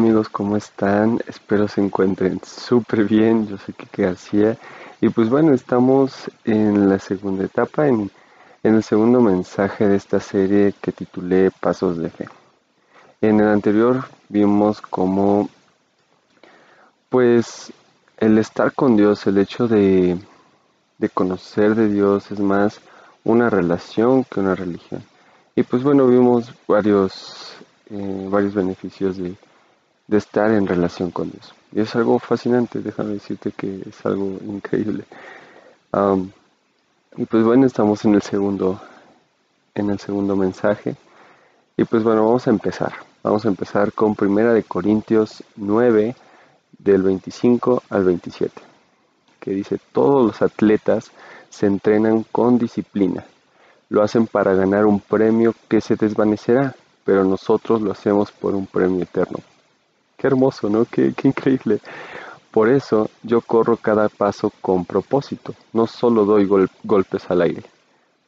amigos? ¿Cómo están? Espero se encuentren súper bien. Yo soy Kike García. Y pues bueno, estamos en la segunda etapa, en, en el segundo mensaje de esta serie que titulé Pasos de Fe. En el anterior vimos cómo pues el estar con Dios, el hecho de, de conocer de Dios es más una relación que una religión. Y pues bueno, vimos varios, eh, varios beneficios de, de estar en relación con Dios. Y es algo fascinante, déjame decirte que es algo increíble. y pues bueno, estamos en el segundo, en el segundo mensaje. Y pues bueno, vamos a empezar. Vamos a empezar con Primera de Corintios 9, del 25 al 27, que dice, todos los atletas se entrenan con disciplina. Lo hacen para ganar un premio que se desvanecerá, pero nosotros lo hacemos por un premio eterno. Qué hermoso, ¿no? Qué, increíble. Por eso yo corro cada paso con propósito, no solo doy golpes al aire.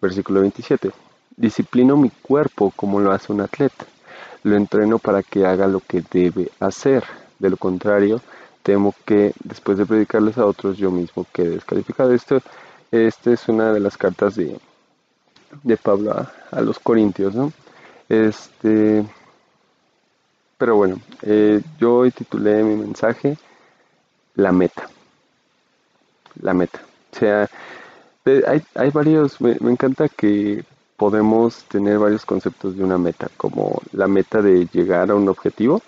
Versículo 27. Disciplino mi cuerpo como lo hace un atleta. Lo entreno para que haga lo que debe hacer. De lo contrario, temo que después de predicarles a otros yo mismo quede descalificado. Esto, es una de las cartas de, de Pablo a, a los Corintios, ¿no? Este, pero bueno, eh, yo hoy titulé mi mensaje La meta. La meta. O sea, hay, hay varios, me, encanta que podemos tener varios conceptos de una meta, como la meta de llegar a un objetivo.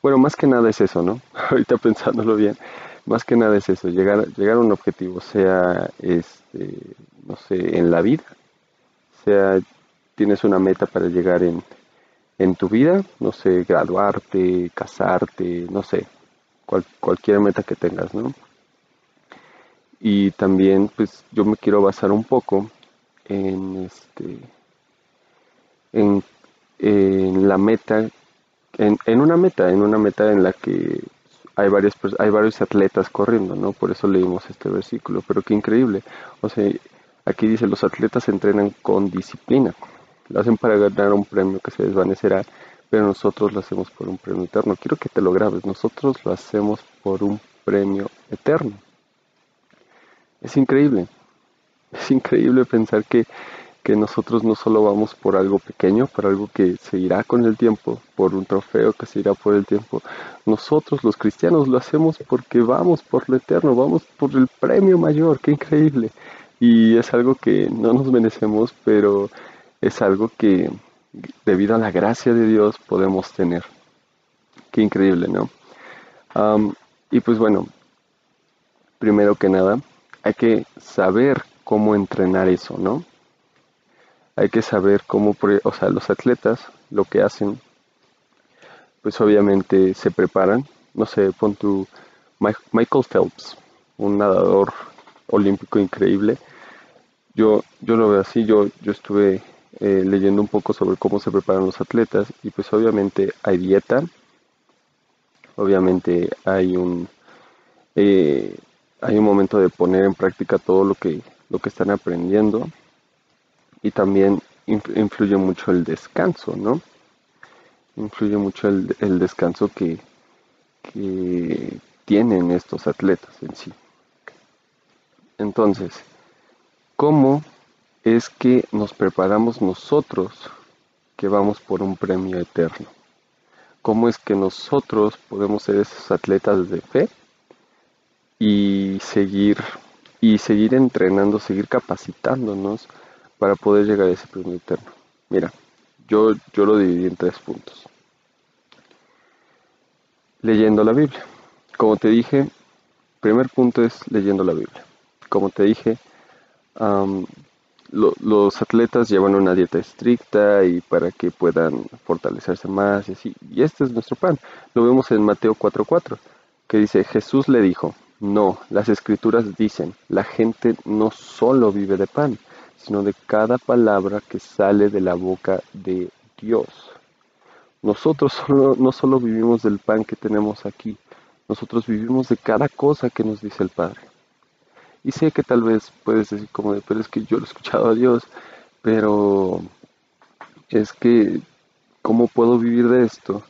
Bueno, más que nada es eso, ¿no? Ahorita pensándolo bien, más que nada es eso, llegar, llegar a un objetivo, sea, este, no sé, en la vida, sea, tienes una meta para llegar en, en tu vida, no sé, graduarte, casarte, no sé, cualquier meta que tengas, ¿no? Y también, pues, yo me quiero basar un poco en este, en, la meta, en, una meta, en una meta en la que hay varias hay varios atletas corriendo, ¿no? Por eso leímos este versículo, pero qué increíble. O sea, aquí dice los atletas entrenan con disciplina. Lo hacen para ganar un premio que se desvanecerá, pero nosotros lo hacemos por un premio eterno. Quiero que te lo grabes, nosotros lo hacemos por un premio eterno. Es increíble, es increíble pensar que, que nosotros no solo vamos por algo pequeño, por algo que se irá con el tiempo, por un trofeo que se irá por el tiempo. Nosotros los cristianos lo hacemos porque vamos por lo eterno, vamos por el premio mayor, qué increíble. Y es algo que no nos merecemos, pero es algo que debido a la gracia de Dios podemos tener. Qué increíble, ¿no? y pues bueno, primero que nada, hay que saber cómo entrenar eso, ¿no? Hay que saber cómo, o sea, los atletas lo que hacen, pues obviamente se preparan, no sé, pon tu Michael Phelps, un nadador olímpico increíble. Yo, yo lo veo así, yo, yo estuve eh, leyendo un poco sobre cómo se preparan los atletas y pues obviamente hay dieta, obviamente hay un eh, hay un momento de poner en práctica todo lo que lo que están aprendiendo y también influye mucho el descanso, ¿no? Influye mucho el, descanso que, que tienen estos atletas en sí. Entonces, ¿cómo es que nos preparamos nosotros que vamos por un premio eterno. ¿Cómo es que nosotros podemos ser esos atletas de fe y seguir y seguir entrenando, seguir capacitándonos para poder llegar a ese premio eterno? Mira, yo, yo lo dividí en tres puntos. Leyendo la Biblia. Como te dije, primer punto es leyendo la Biblia. Como te dije, los atletas llevan una dieta estricta y para que puedan fortalecerse más y así. Y este es nuestro pan. Lo vemos en Mateo 4:4, que dice, Jesús le dijo, no, las escrituras dicen, la gente no solo vive de pan, sino de cada palabra que sale de la boca de Dios. Nosotros no solo vivimos del pan que tenemos aquí, nosotros vivimos de cada cosa que nos dice el Padre. Y sé que tal vez puedes decir como de, pero es que yo lo he escuchado a Dios, pero es que, ¿cómo puedo vivir de esto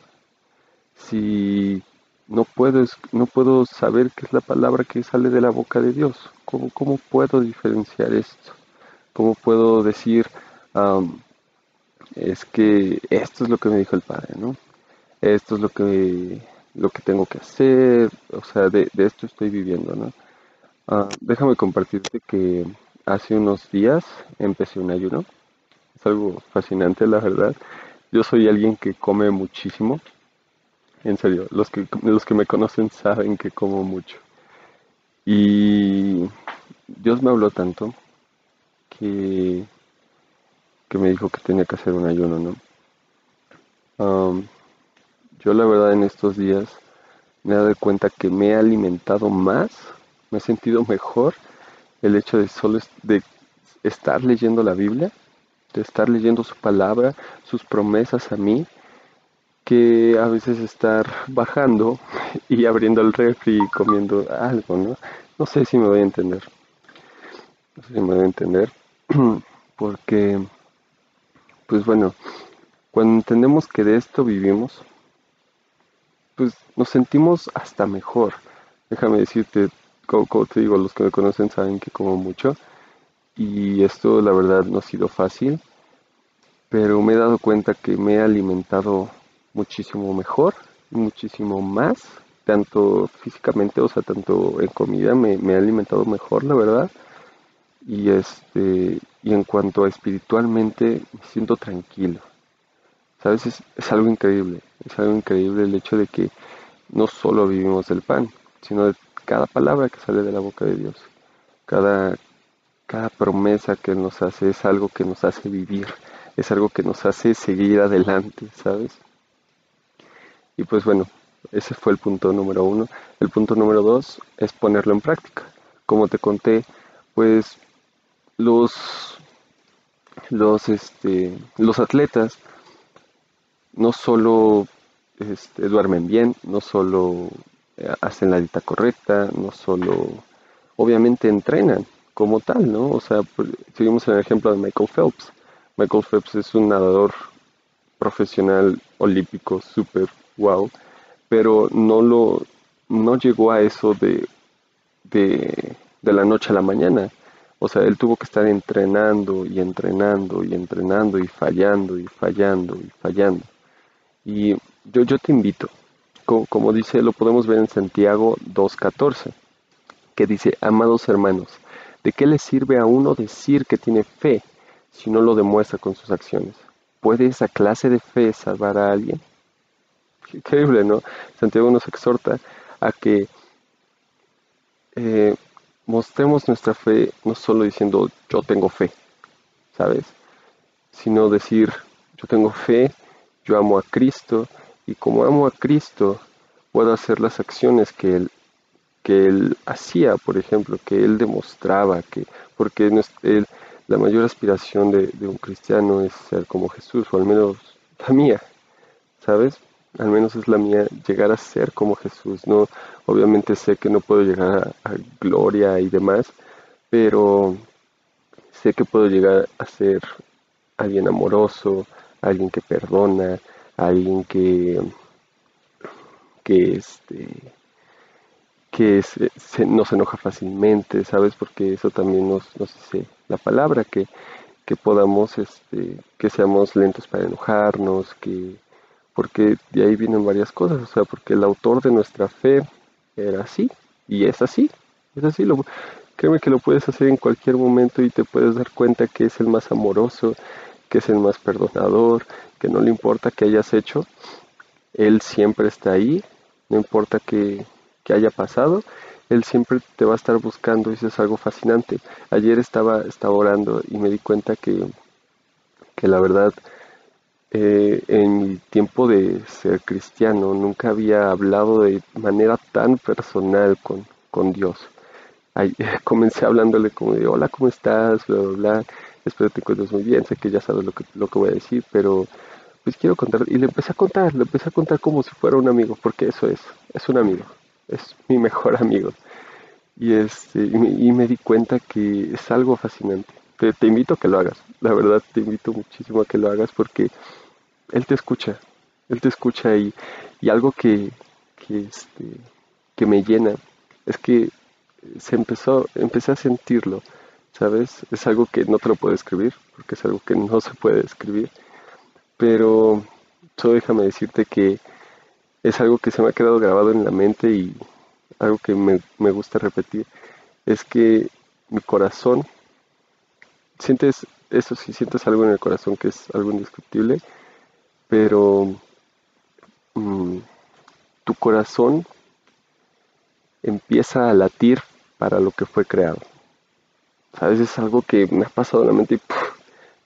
si no puedo, no puedo saber qué es la palabra que sale de la boca de Dios? ¿Cómo, cómo puedo diferenciar esto? ¿Cómo puedo decir, es que esto es lo que me dijo el Padre, ¿no? Esto es lo que, lo que tengo que hacer, o sea, de, esto estoy viviendo, ¿no? Ah, déjame compartirte que hace unos días empecé un ayuno. Es algo fascinante, la verdad. Yo soy alguien que come muchísimo. En serio, los que, los que me conocen saben que como mucho. Y Dios me habló tanto que, que me dijo que tenía que hacer un ayuno, ¿no? yo la verdad en estos días me he dado cuenta que me he alimentado más, me he sentido mejor el hecho de solo de estar leyendo la Biblia, de estar leyendo su palabra, sus promesas a mí, que a veces estar bajando y abriendo el refri y comiendo algo, ¿no? No sé si me voy a entender. No sé si me voy a entender. Porque, pues bueno, cuando entendemos que de esto vivimos, pues nos sentimos hasta mejor. Déjame decirte, como, te digo, los que me conocen saben que como mucho. Y esto la verdad no ha sido fácil, pero me he dado cuenta que me he alimentado muchísimo mejor, muchísimo más, tanto físicamente, o sea, tanto en comida me, me he alimentado mejor, la verdad. Y este, y en cuanto a espiritualmente, me siento tranquilo. ¿Sabes? Es, es algo increíble. Es algo increíble el hecho de que no solo vivimos del pan, sino de cada palabra que sale de la boca de Dios. Cada, cada promesa que nos hace es algo que nos hace vivir, es algo que nos hace seguir adelante, ¿sabes? Y pues bueno, ese fue el punto número uno. El punto número dos es ponerlo en práctica. Como te conté, pues los, los, este, los atletas no solo este, duermen bien, no solo hacen la dieta correcta, no solo, obviamente entrenan como tal, ¿no? O sea, seguimos en el ejemplo de Michael Phelps. Michael Phelps es un nadador profesional olímpico súper wow, pero no lo, no llegó a eso de, de, de la noche a la mañana. O sea, él tuvo que estar entrenando y entrenando y entrenando y fallando y fallando y fallando. Y yo, yo te invito, como, dice, lo podemos ver en Santiago 2.14, que dice, amados hermanos, ¿de qué le sirve a uno decir que tiene fe si no lo demuestra con sus acciones? ¿Puede esa clase de fe salvar a alguien? increíble, ¿no? Santiago nos exhorta a que eh, mostremos nuestra fe no solo diciendo yo tengo fe, ¿sabes? Sino decir yo tengo fe, yo amo a Cristo y como amo a Cristo puedo hacer las acciones que Él, que él hacía, por ejemplo, que Él demostraba, que, porque él, la mayor aspiración de, de un cristiano es ser como Jesús, o al menos la mía, ¿sabes? al menos es la mía, llegar a ser como Jesús, ¿no? Obviamente sé que no puedo llegar a, gloria y demás, pero sé que puedo llegar a ser alguien amoroso, alguien que perdona, alguien que, que este que se, no se enoja fácilmente, ¿sabes? Porque eso también nos, nos dice la palabra, que, que podamos, este, que seamos lentos para enojarnos, que, porque de ahí vienen varias cosas, o sea, porque el autor de nuestra fe era así, y es así, es así, lo, créeme que lo puedes hacer en cualquier momento y te puedes dar cuenta que es el más amoroso, que es el más perdonador, que no le importa que hayas hecho, él siempre está ahí, no importa que, haya pasado, él siempre te va a estar buscando y eso es algo fascinante. Ayer estaba, estaba orando y me di cuenta que, que la verdad eh, en mi tiempo de ser cristiano nunca había hablado de manera tan personal con, con Dios. Comencé hablándole como de, hola, ¿cómo estás? Bla, bla, bla. Espero te encuentres muy bien, sé que ya sabes lo que, lo que voy a decir, pero pues quiero contar. Y le empecé a contar, le empecé a contar como si fuera un amigo, porque eso es, es un amigo, es mi mejor amigo. Y, este, y me, di cuenta que es algo fascinante. Te, te invito a que lo hagas, la verdad te invito muchísimo a que lo hagas porque él te escucha, Él te escucha y, y algo que, que, este, que me llena es que se empezó, empecé a sentirlo, ¿sabes? Es algo que no te lo puedo escribir, porque es algo que no se puede escribir, pero solo déjame decirte que es algo que se me ha quedado grabado en la mente y algo que me, me gusta repetir, es que mi corazón, sientes eso sí, sientes algo en el corazón que es algo indescriptible, pero mm, tu corazón empieza a latir para lo que fue creado. Sabes, es algo que me ha pasado en la mente y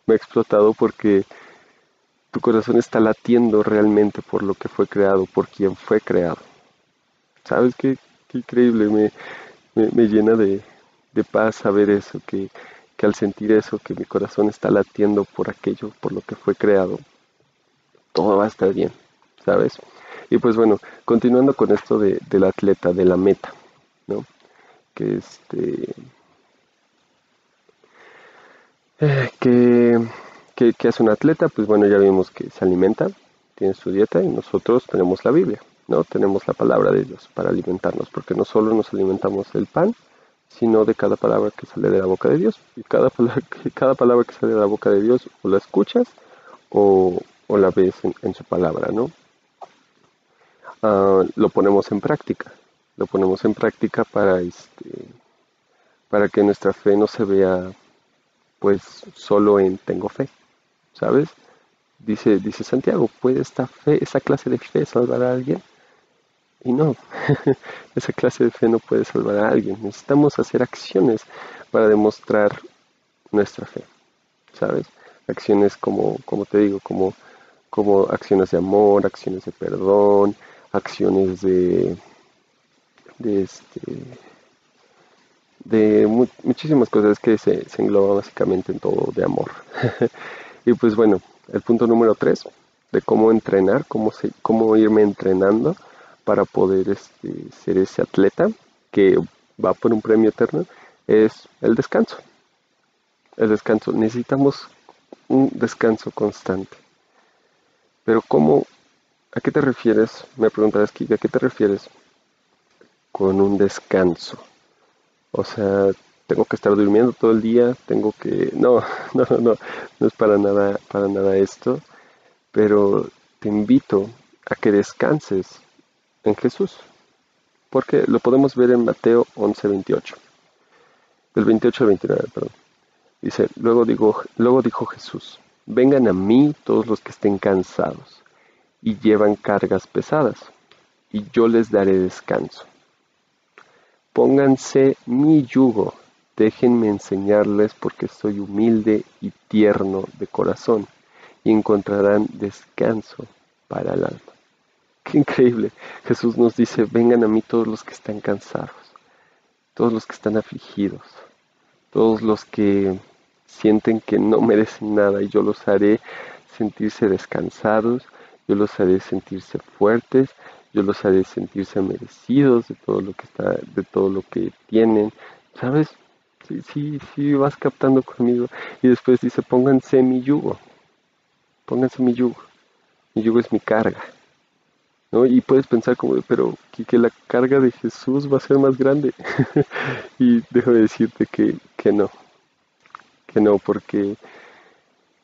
me ha explotado porque tu corazón está latiendo realmente por lo que fue creado, por quien fue creado. ¿Sabes qué, increíble? Me, llena de, paz saber eso, que, que al sentir eso, que mi corazón está latiendo por aquello, por lo que fue creado, todo va a estar bien, ¿sabes? Y pues bueno, continuando con esto de, del atleta, de la meta, ¿no? Que este... Eh, que ¿Qué, hace un atleta? Pues bueno, ya vimos que se alimenta, tiene su dieta y nosotros tenemos la Biblia, ¿no? Tenemos la palabra de Dios para alimentarnos, porque no solo nos alimentamos del pan, sino de cada palabra que sale de la boca de Dios. Y cada palabra, cada palabra que sale de la boca de Dios o la escuchas o, la ves en, su palabra, ¿no? Ah, lo ponemos en práctica, lo ponemos en práctica para, este, para que nuestra fe no se vea pues solo en tengo fe, ¿sabes? Dice, dice Santiago, ¿puede esta fe, esa clase de fe salvar a alguien? Y no, esa clase de fe no puede salvar a alguien. Necesitamos hacer acciones para demostrar nuestra fe, ¿sabes? Acciones como, como te digo, como, como acciones de amor, acciones de perdón, acciones de, de este, de muchísimas cosas que se, se engloba básicamente en todo de amor. y pues bueno, el punto número tres de cómo entrenar, cómo, cómo irme entrenando para poder este, ser ese atleta que va por un premio eterno, es el descanso. El descanso. Necesitamos un descanso constante. Pero ¿cómo? ¿A qué te refieres? Me preguntarás, Kika, ¿a qué te refieres con un descanso? O sea, tengo que estar durmiendo todo el día, tengo que... No, no, no, no, no es para nada, para nada esto, pero te invito a que descanses en Jesús, porque lo podemos ver en Mateo 11, 28, del 28 al 29, perdón. Dice, luego, luego dijo Jesús, vengan a mí todos los que estén cansados y llevan cargas pesadas, y yo les daré descanso. Pónganse mi yugo, déjenme enseñarles porque soy humilde y tierno de corazón, y encontrarán descanso para el alma. Qué increíble. Jesús nos dice, vengan a mí todos los que están cansados, todos los que están afligidos, todos los que sienten que no merecen nada y yo los haré sentirse descansados, yo los haré sentirse fuertes, yo los haré sentirse merecidos de todo lo que está, de todo lo que tienen, ¿sabes? Sí, sí, sí, vas captando conmigo. Y después dice, pónganse mi yugo, pónganse mi yugo, mi yugo es mi carga. ¿No? Y puedes pensar como, pero que, la carga de Jesús va a ser más grande. y dejo de decirte que, que no, que no, porque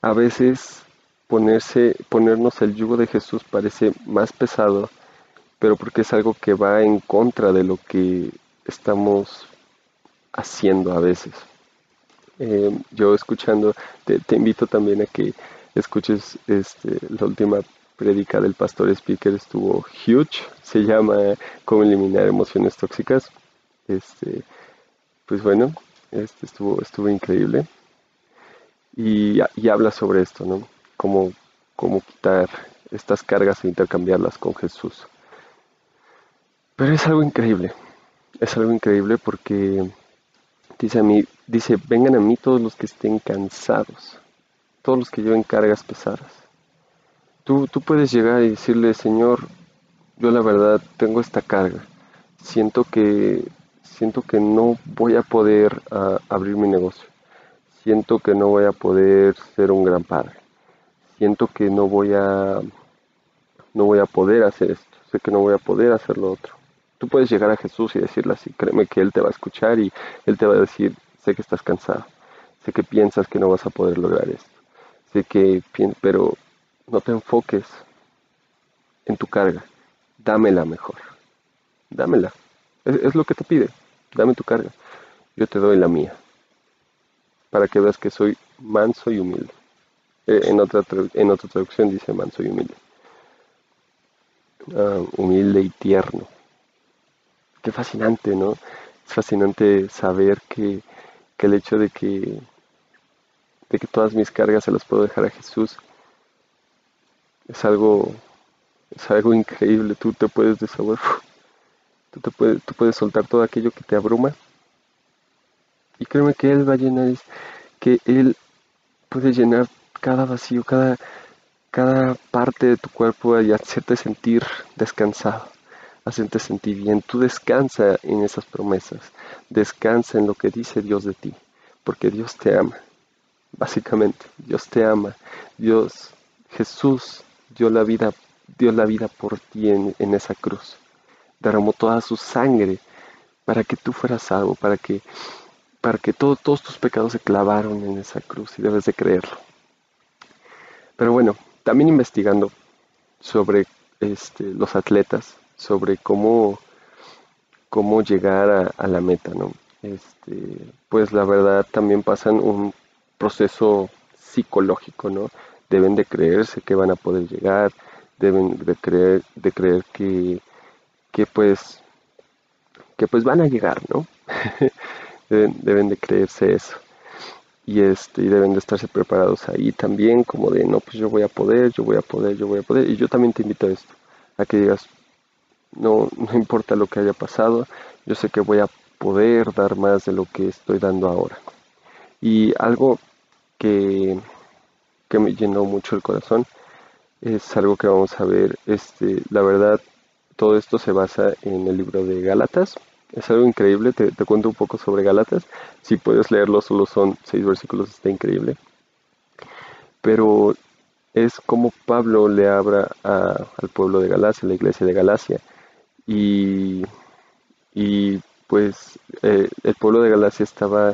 a veces ponerse, ponernos el yugo de Jesús parece más pesado pero porque es algo que va en contra de lo que estamos haciendo a veces. Eh, yo escuchando, te, invito también a que escuches este, la última predica del pastor speaker, estuvo huge, se llama Cómo eliminar emociones tóxicas. Este, pues bueno, este estuvo, estuvo increíble. Y, y habla sobre esto, ¿no? Cómo, cómo quitar estas cargas e intercambiarlas con Jesús. Pero es algo increíble, es algo increíble porque dice a mí, dice, vengan a mí todos los que estén cansados, todos los que lleven cargas pesadas. Tú, tú puedes llegar y decirle, Señor, yo la verdad tengo esta carga, siento que, siento que no voy a poder abrir mi negocio, siento que no voy a poder ser un gran padre, siento que no voy a no voy a poder hacer esto, sé que no voy a poder hacer lo otro. Tú puedes llegar a Jesús y decirle así, créeme que Él te va a escuchar y Él te va a decir, sé que estás cansado, sé que piensas que no vas a poder lograr esto, sé que, pero no te enfoques en tu carga, dámela mejor, dámela, es, lo que te pide, dame tu carga, yo te doy la mía, para que veas que soy manso y humilde. Eh, en, otra en otra traducción dice manso y humilde. Ah, humilde y tierno. Qué fascinante, ¿no? Es fascinante saber que, el hecho de que, de que todas mis cargas se las puedo dejar a Jesús es algo, es algo increíble. Tú te puedes desahogar, tú, puedes, tú puedes soltar todo aquello que te abruma. Y créeme que Él va a llenar, que Él puede llenar cada vacío, cada, cada parte de tu cuerpo y hacerte sentir descansado, hacerte sentir bien. Tú descansa en esas promesas, descansa en lo que dice Dios de ti, porque Dios te ama. Básicamente, Dios te ama. Dios, Jesús dio la vida, dio la vida por ti en, en esa cruz. Derramó toda su sangre para que tú fueras salvo, para que, para que todos tus pecados se clavaron en esa cruz y debes de creerlo. Pero bueno, también investigando sobre este, los atletas, sobre cómo, cómo llegar a, la meta, ¿no? Este, pues la verdad también pasan un proceso psicológico, ¿no? Deben de creerse que van a poder llegar, deben de creer, de creer que, que pues que pues van a llegar, ¿no? deben, deben de creerse eso y este y deben de estarse preparados ahí también como de no pues yo voy a poder yo voy a poder yo voy a poder y yo también te invito a esto a que digas no no importa lo que haya pasado yo sé que voy a poder dar más de lo que estoy dando ahora y algo que que me llenó mucho el corazón es algo que vamos a ver este la verdad todo esto se basa en el libro de Gálatas es algo increíble, te, cuento un poco sobre Gálatas. Si puedes leerlo, solo son seis versículos, está increíble. Pero es como Pablo le habla al pueblo de Galacia, la iglesia de Galacia. Y, pues eh, el pueblo de Galacia estaba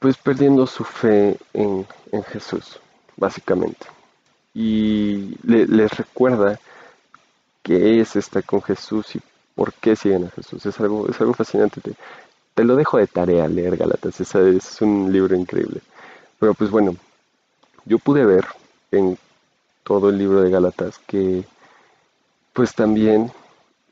pues perdiendo su fe en, Jesús, básicamente. Y les recuerda que es estar con Jesús y por qué siguen a Jesús. Es algo, es algo fascinante. Te, lo dejo de tarea leer Galatas. Es, es un libro increíble. Pero pues bueno, yo pude ver en todo el libro de Galatas que pues también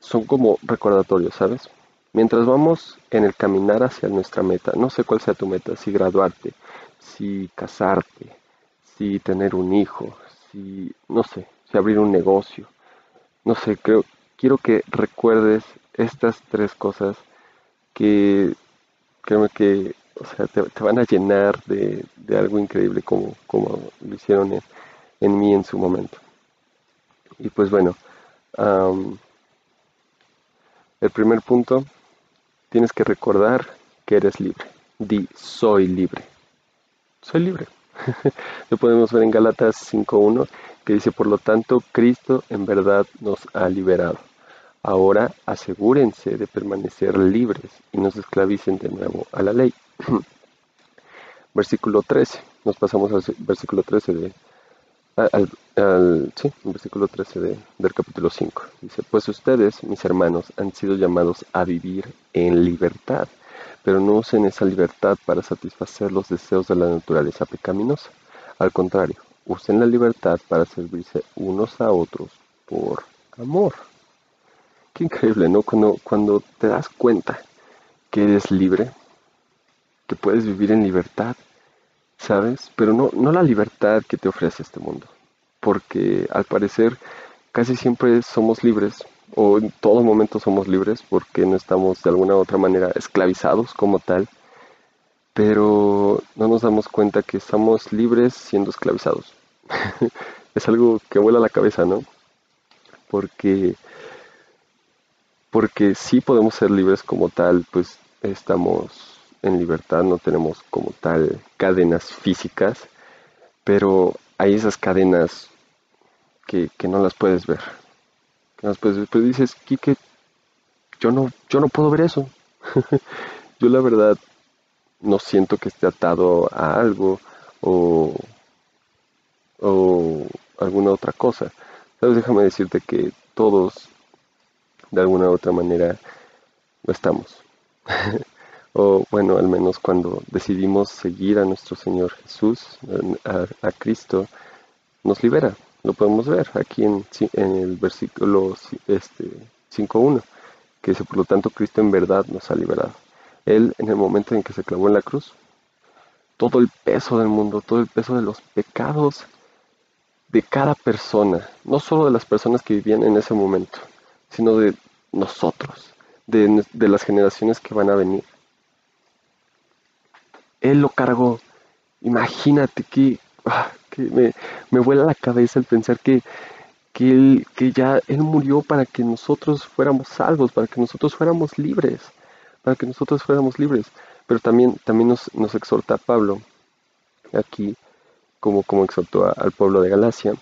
son como recordatorios, ¿sabes? Mientras vamos en el caminar hacia nuestra meta, no sé cuál sea tu meta, si graduarte, si casarte, si tener un hijo, si, no sé, si abrir un negocio, no sé, creo, quiero que recuerdes estas tres cosas que creo que o sea, te, van a llenar de, algo increíble como, como lo hicieron en, mí en su momento. Y pues bueno, el primer punto, tienes que recordar que eres libre. Di, soy libre. Soy libre. lo podemos ver en Galatas 5.1 que dice, por lo tanto, Cristo en verdad nos ha liberado Ahora asegúrense de permanecer libres y no se esclavicen de nuevo a la ley. versículo 13. Nos pasamos al versículo 13 de, al, sí, versículo 13 de, del capítulo 5. Dice, pues ustedes, mis hermanos, han sido llamados a vivir en libertad, pero no usen esa libertad para satisfacer los deseos de la naturaleza pecaminosa. Al contrario, usen la libertad para servirse unos a otros por amor. Qué increíble, ¿no? Cuando, cuando te das cuenta que eres libre, que puedes vivir en libertad, ¿sabes? Pero no, no la libertad que te ofrece este mundo, porque al parecer casi siempre somos libres, o en todo momento somos libres, porque no estamos de alguna u otra manera esclavizados como tal, pero no nos damos cuenta que estamos libres siendo esclavizados. es algo que vuela la cabeza, ¿no? Porque porque sí podemos ser libres como tal, pues estamos en libertad, no tenemos como tal cadenas físicas, pero hay esas cadenas que, no las puedes ver. Que no las puedes ver. Pero dices, Kike, yo no, yo no puedo ver eso. yo la verdad no siento que esté atado a algo o, o alguna otra cosa. Sabes, déjame decirte que todos, de alguna u otra manera, lo estamos. o bueno, al menos cuando decidimos seguir a nuestro Señor Jesús, a, Cristo, nos libera. Lo podemos ver aquí en, en el versículo este, 5.1, que dice, por lo tanto, Cristo en verdad nos ha liberado. Él, en el momento en que se clavó en la cruz, todo el peso del mundo, todo el peso de los pecados de cada persona, no solo de las personas que vivían en ese momento, sino de nosotros, de, las generaciones que van a venir. Él lo cargó. Imagínate que, ah, me, me, vuela la cabeza el pensar que, que, él, que ya Él murió para que nosotros fuéramos salvos, para que nosotros fuéramos libres, para que nosotros fuéramos libres. Pero también, también nos, nos exhorta Pablo aquí como, como exhortó al pueblo de Galacia,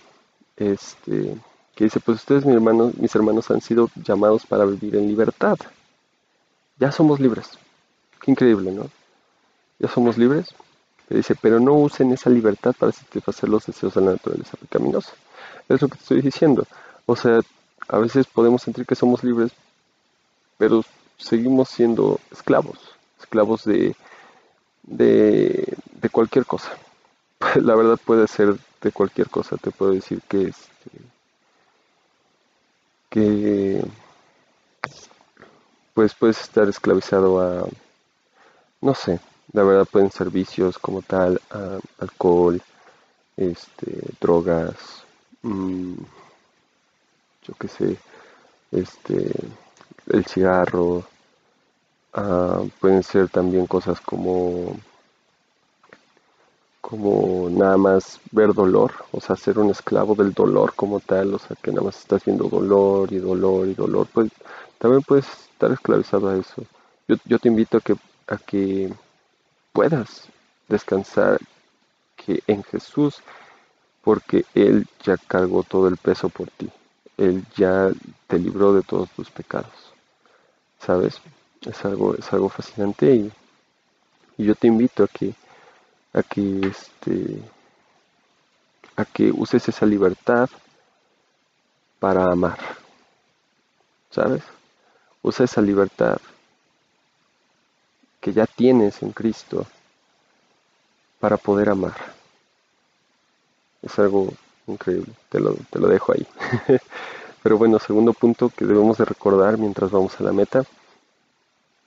este, que dice, pues ustedes mis hermanos, mis hermanos han sido llamados para vivir en libertad. Ya somos libres. Qué increíble, ¿no? Ya somos libres. Le dice, pero no usen esa libertad para satisfacer los deseos de la naturaleza pecaminosa. Es lo que te estoy diciendo. O sea, a veces podemos sentir que somos libres, pero seguimos siendo esclavos, esclavos de, de, de cualquier cosa. la verdad puede ser de cualquier cosa. Te puedo decir que este, que pues puedes estar esclavizado a no sé, la verdad pueden ser vicios como tal, alcohol, este, drogas, mm, yo qué sé, este, el cigarro, ah, pueden ser también cosas como como nada más ver dolor, o sea, ser un esclavo del dolor como tal, o sea, que nada más estás viendo dolor y dolor y dolor, pues también puedes estar esclavizado a eso. Yo, yo te invito a que, a que puedas descansar que en Jesús, porque Él ya cargó todo el peso por ti, Él ya te libró de todos tus pecados, ¿sabes? Es algo, es algo fascinante y yo te invito a que a que este a que uses esa libertad para amar. ¿Sabes? Usa esa libertad que ya tienes en Cristo para poder amar. Es algo increíble, te lo, te lo dejo ahí. Pero bueno, segundo punto que debemos de recordar mientras vamos a la meta.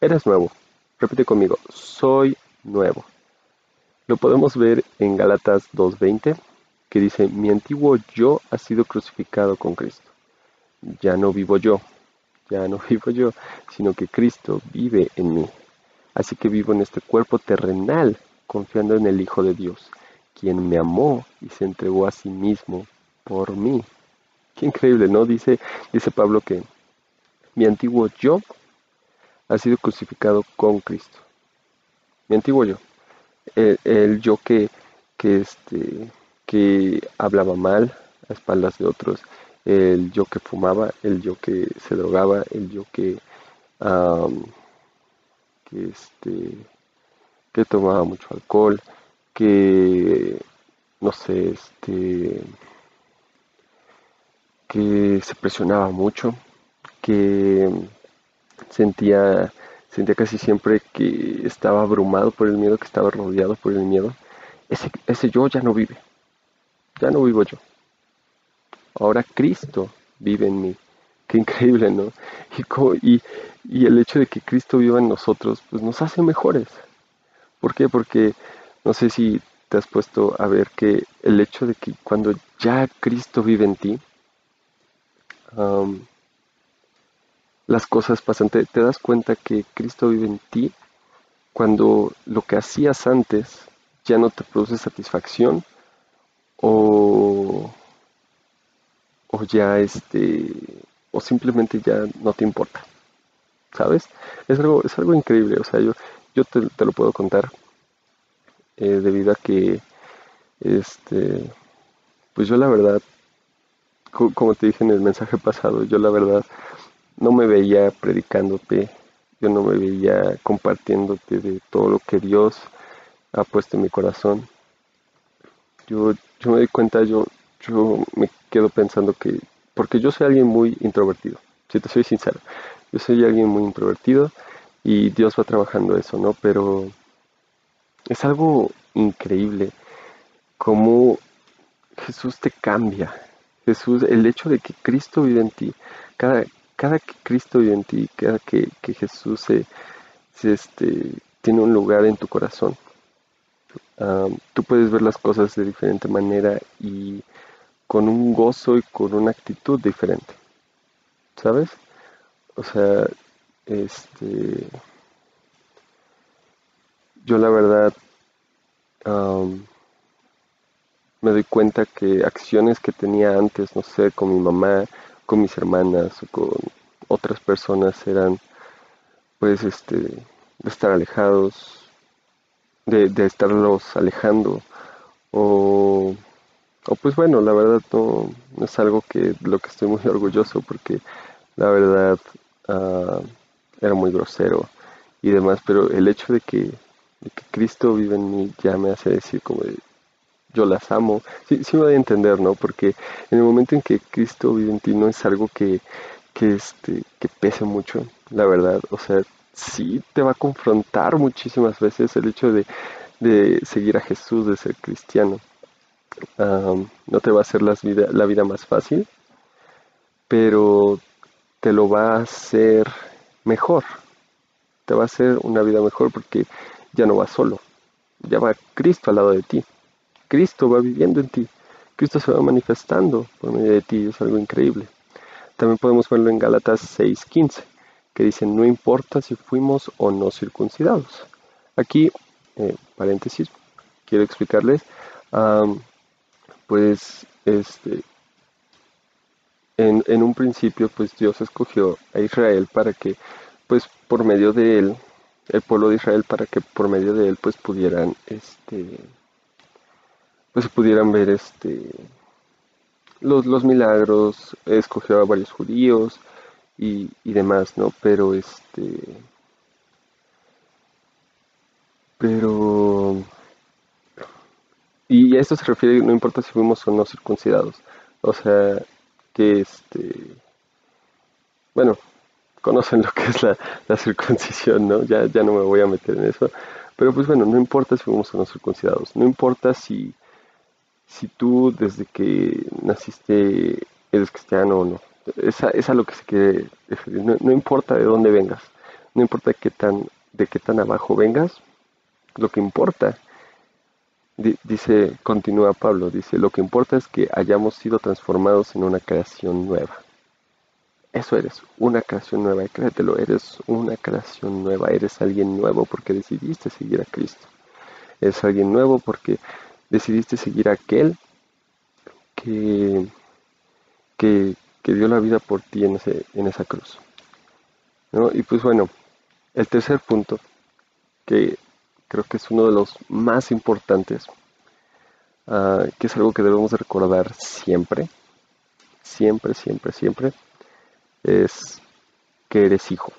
Eres nuevo. Repite conmigo, soy nuevo. Lo podemos ver en Galatas 2.20, que dice, mi antiguo yo ha sido crucificado con Cristo. Ya no vivo yo, ya no vivo yo, sino que Cristo vive en mí. Así que vivo en este cuerpo terrenal, confiando en el Hijo de Dios, quien me amó y se entregó a sí mismo por mí. Qué increíble, ¿no? Dice, dice Pablo que mi antiguo yo ha sido crucificado con Cristo. Mi antiguo yo el, yo que, que, este, que hablaba mal a espaldas de otros, el yo que fumaba, el yo que se drogaba, el yo que, este, que tomaba mucho alcohol, que, no sé, este, que se presionaba mucho, que sentía Sentía casi siempre que estaba abrumado por el miedo, que estaba rodeado por el miedo. Ese, ese yo ya no vive. Ya no vivo yo. Ahora Cristo vive en mí. Increíble, ¿no? Y, el hecho de que Cristo viva en nosotros, pues nos hace mejores. ¿Por qué? Porque no sé si te has puesto a ver que el hecho de que cuando ya Cristo vive en ti, las cosas pasan. Te, das cuenta que Cristo vive en ti cuando lo que hacías antes ya no te produce satisfacción o, o ya este o simplemente ya no te importa. ¿Sabes? Es algo, es algo increíble. O sea, yo, yo te, lo puedo contar eh, debido a que este pues yo la verdad como te dije en el mensaje pasado, yo la verdad no me veía predicándote, yo no me veía compartiéndote de todo lo que Dios ha puesto en mi corazón. Yo, yo me doy cuenta, yo, yo me quedo pensando que, porque yo soy alguien muy introvertido, si te soy sincero, yo soy alguien muy introvertido y Dios va trabajando eso, ¿no? Pero es algo increíble cómo Jesús te cambia. Jesús, el hecho de que Cristo vive en ti, cada, cada que Cristo vive en ti, cada que, Jesús se, este, tiene un lugar en tu corazón, tú puedes ver las cosas de diferente manera y con un gozo y con una actitud diferente. ¿Sabes? O sea, este, yo la verdad me doy cuenta que acciones que tenía antes, no sé, con mi mamá, con mis hermanas o con otras personas eran pues este de estar alejados, de, de estarlos alejando o, o, pues bueno, la verdad no, es algo que lo que estoy muy orgulloso porque la verdad ah, era muy grosero y demás, pero el hecho de que que Cristo vive en mí ya me hace decir como yo las amo. Sí, sí me voy a entender, ¿no? Porque en el momento en que Cristo vive en ti no es algo que, que, este, que pese mucho, la verdad. O sea, sí te va a confrontar muchísimas veces el hecho de, de seguir a Jesús, de ser cristiano. No te va a hacer la vida, más fácil, pero te lo va a hacer mejor. Te va a hacer una vida mejor porque ya no va solo, ya va Cristo al lado de ti. Cristo va viviendo en ti. Cristo se va manifestando por medio de ti, es algo increíble. También podemos verlo en Gálatas 6:15, que dice, no importa si fuimos o no circuncidados. Aquí, eh, paréntesis, quiero explicarles, pues, este, en, un principio, pues Dios escogió a Israel para que, pues, por medio de él, el pueblo de Israel para que por medio de él pues pudieran este pues pudieran ver este los, los milagros escogió a varios judíos y, y demás no pero este pero y a esto se refiere no importa si fuimos o no circuncidados o sea que este bueno conocen lo que es la, circuncisión, ¿no? Ya, ya no me voy a meter en eso. Pero pues bueno, no importa si fuimos o no circuncidados, no importa si, si tú desde que naciste eres cristiano o no. Es a, lo que se quiere referir. No, importa de dónde vengas, no importa qué tan, de qué tan abajo vengas, lo que importa, dice, continúa Pablo, dice, lo que importa es que hayamos sido transformados en una creación nueva. Eso eres, una creación nueva, y créetelo, eres una creación nueva, eres alguien nuevo porque decidiste seguir a Cristo. Eres alguien nuevo porque decidiste seguir a aquel que, que, dio la vida por ti en, ese, en esa cruz. Y pues bueno, el tercer punto, que creo que es uno de los más importantes, ah, que es algo que debemos recordar siempre, siempre, siempre, siempre, es que eres hijo.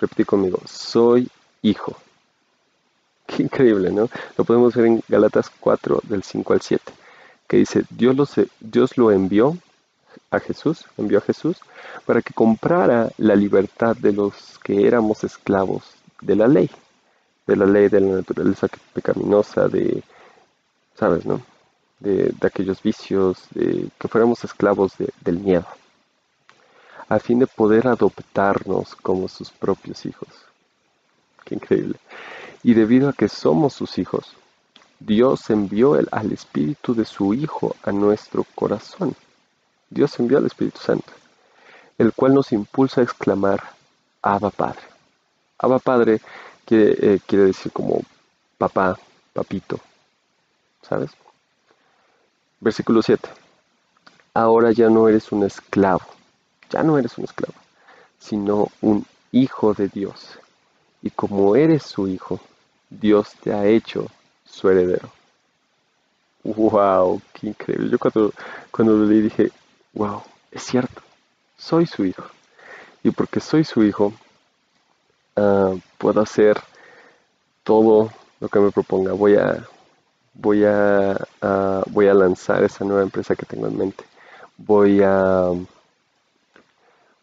Repite conmigo, soy hijo. Qué increíble, ¿no? Lo podemos ver en Galatas 4 del 5 al 7, que dice, Dios lo, Dios lo envió a Jesús, envió a Jesús para que comprara la libertad de los que éramos esclavos de la ley, de la ley de la naturaleza pecaminosa, de, ¿sabes, no? De, aquellos vicios, de que fuéramos esclavos del miedo a fin de poder adoptarnos como sus propios hijos. Qué increíble. Y debido a que somos sus hijos, Dios envió el, al Espíritu de su Hijo a nuestro corazón. Dios envió al Espíritu Santo, el cual nos impulsa a exclamar, Abba Padre. Abba Padre quiere, eh, quiere decir como papá, papito, ¿sabes? Versículo 7. Ahora ya no eres un esclavo ya no eres un esclavo, sino un hijo de Dios. Y como eres su hijo, Dios te ha hecho su heredero. ¡Wow! ¡Qué increíble! Yo cuando, cuando lo leí dije, ¡Wow! es cierto, soy su hijo. Y porque soy su hijo, uh, puedo hacer todo lo que me proponga. Voy a, voy a, uh, voy a lanzar esa nueva empresa que tengo en mente. Voy a,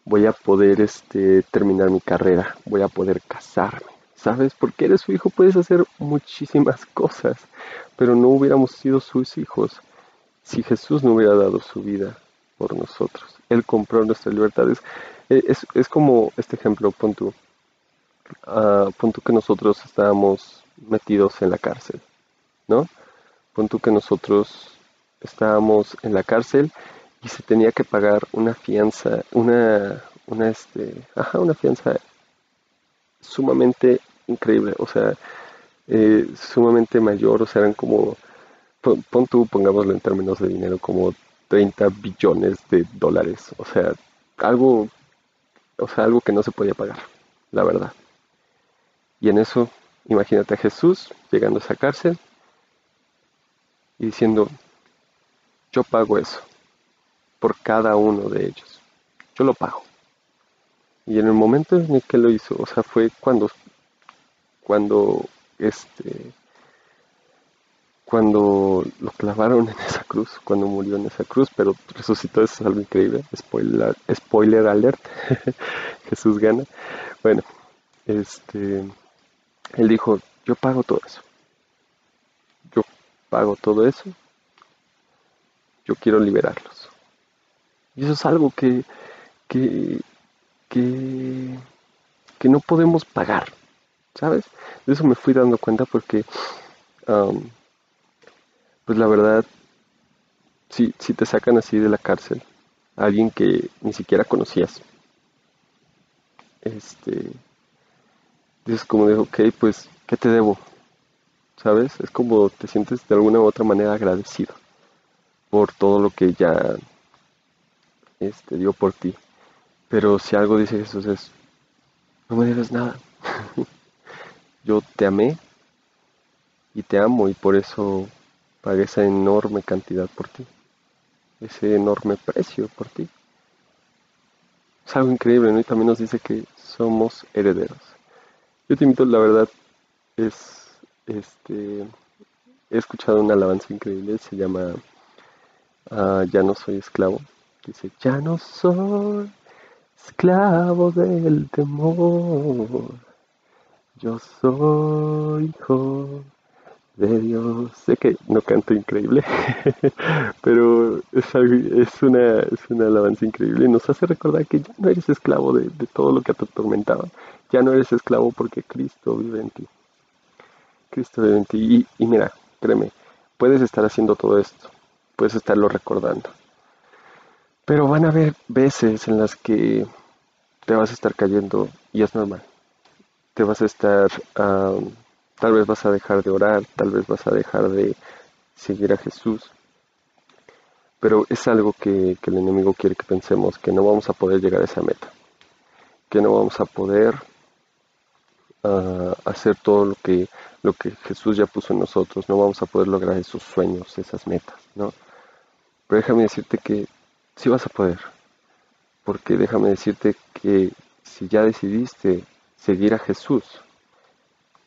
voy a poder este, terminar mi carrera. Voy a poder casarme. ¿Sabes? Porque eres su hijo puedes hacer muchísimas cosas, pero no hubiéramos sido sus hijos si Jesús no hubiera dado su vida por nosotros. Él compró nuestras libertades. Es, es como este ejemplo, pon tú, uh, que nosotros estábamos metidos en la cárcel, ¿no? Pon que nosotros estábamos en la cárcel y se tenía que pagar una fianza, una, una, este, ajá, una fianza sumamente increíble, o sea, eh, sumamente mayor, o sea, eran como, pon, tú, pongámoslo en términos de dinero, como 30 billones de dólares, o sea, algo, o sea, algo que no se podía pagar, la verdad. Y en eso, imagínate a Jesús llegando a esa cárcel y diciendo, yo pago eso por cada uno de ellos, yo lo pago. Y en el momento en el que lo hizo, o sea, fue cuando cuando este cuando lo clavaron en esa cruz, cuando murió en esa cruz, pero resucitó, eso es algo increíble, spoiler, spoiler alert, Jesús gana. Bueno, este, él dijo, yo pago todo eso, yo pago todo eso, yo quiero liberarlos. Y eso es algo que, que, que, que no podemos pagar, ¿sabes? De eso me fui dando cuenta porque, pues la verdad, si, si te sacan así de la cárcel, a alguien que ni siquiera conocías, este, dices como de, ok, pues, ¿qué te debo? ¿Sabes? Es como te sientes de alguna u otra manera agradecido por todo lo que ya este, dio por ti. Pero si algo dice Jesús es, no me debes nada. Yo te amé y te amo y por eso pagué esa enorme cantidad por ti, ese enorme precio por ti. Es algo increíble, ¿no? Y también nos dice que somos herederos. Yo te invito, la verdad, es, este, he escuchado una alabanza increíble, se llama ah, Ya no soy esclavo. Dice, ya no soy esclavo del temor yo soy hijo de Dios. Sé que no canto increíble, pero es, una, es una alabanza increíble. Nos hace recordar que ya no eres esclavo de, todo lo que te atormentaba. Ya no eres esclavo porque Cristo vive en ti. Cristo vive en ti. Y, mira, créeme, puedes estar haciendo todo esto. Puedes estarlo recordando. Pero van a haber veces en las que te vas a estar cayendo y es normal te vas a estar, tal vez vas a dejar de orar, tal vez vas a dejar de seguir a Jesús. Pero es algo que, el enemigo quiere que pensemos, que no vamos a poder llegar a esa meta, que no vamos a poder hacer todo lo que, lo que Jesús ya puso en nosotros, no vamos a poder lograr esos sueños, esas metas, ¿no? Pero déjame decirte que sí vas a poder, porque déjame decirte que si ya decidiste seguir a Jesús,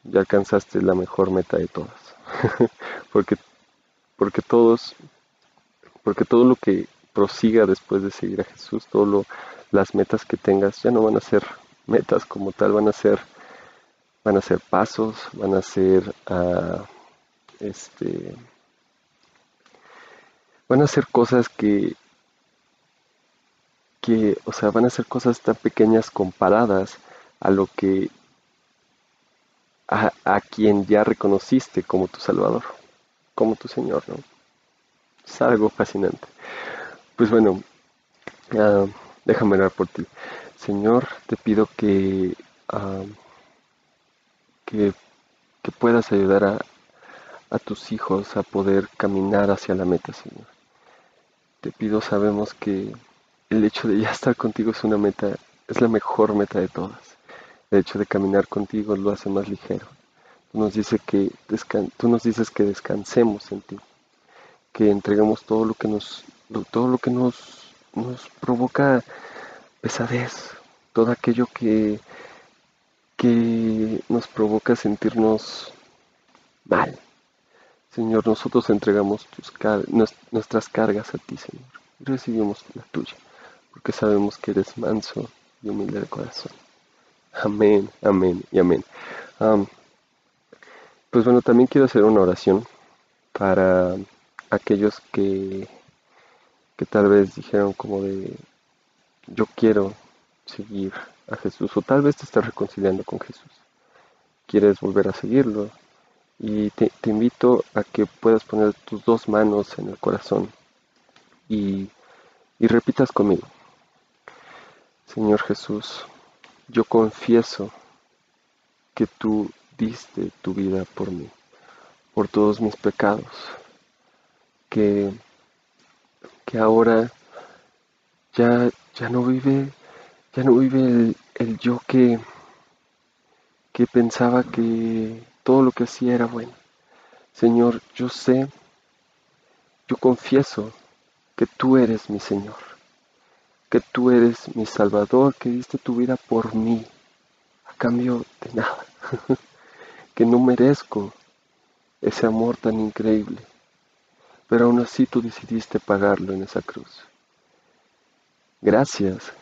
ya alcanzaste la mejor meta de todas. porque, porque todos, porque todo lo que prosiga después de seguir a Jesús, todas las metas que tengas ya no van a ser metas como tal, van a ser, van a ser pasos, van a ser uh, este van a ser cosas que que, o sea, van a ser cosas tan pequeñas comparadas a lo que a, quien ya reconociste como tu Salvador, como tu Señor, ¿no? Es algo fascinante. Pues bueno, ah, déjame orar por ti. Señor, te pido que, ah, que, que, puedas ayudar a, a tus hijos a poder caminar hacia la meta, Señor. Te pido, sabemos que el hecho de ya estar contigo es una meta, es la mejor meta de todas. El hecho de caminar contigo lo hace más ligero. Tú nos, que tú nos dices que descansemos en ti, que entreguemos todo lo que nos, todo lo que nos nos provoca pesadez, todo aquello que, que nos provoca sentirnos mal. Señor, nosotros entregamos nuestras cargas a ti, Señor, y recibimos la tuya, porque sabemos que eres manso y humilde de corazón. Amén, amén y amén. pues bueno, también quiero hacer una oración para aquellos que, que tal vez dijeron como de, yo quiero seguir a Jesús, o tal vez te estás reconciliando con Jesús. Quieres volver a seguirlo, y te, invito a que puedas poner tus dos manos en el corazón y, y repitas conmigo. Señor Jesús, yo confieso que tú diste tu vida por mí, por todos mis pecados, que, que ahora ya, ya no vive, ya no vive el, yo que, que pensaba que todo lo que hacía era bueno. Señor, yo sé, yo confieso que tú eres mi Señor, que tú eres mi Salvador, que diste tu vida por mí, a cambio de nada, que no merezco ese amor tan increíble, pero aún así tú decidiste pagarlo en esa cruz. Gracias.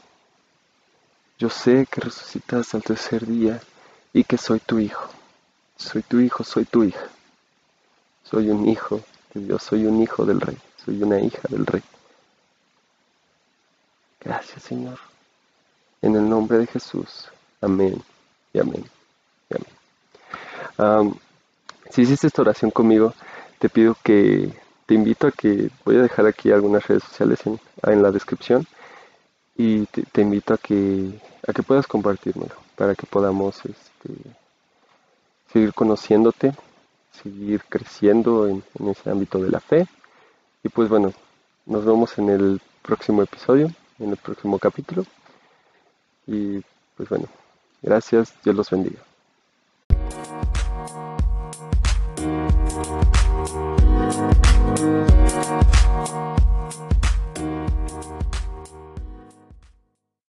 Yo sé que resucitas al tercer día y que soy tu hijo. Soy tu hijo, soy tu hija. Soy un hijo de Dios, soy un hijo del rey, soy una hija del rey. Gracias Señor. En el nombre de Jesús. Amén y amén y amén. si hiciste esta oración conmigo, te pido que, te invito a que, voy a dejar aquí algunas redes sociales en, en la descripción y te, invito a que, a que puedas compartirlo para que podamos este, seguir conociéndote, seguir creciendo en, ese ámbito de la fe. Y pues bueno, nos vemos en el próximo episodio, en el próximo capítulo. Y pues bueno, gracias, Dios los bendiga.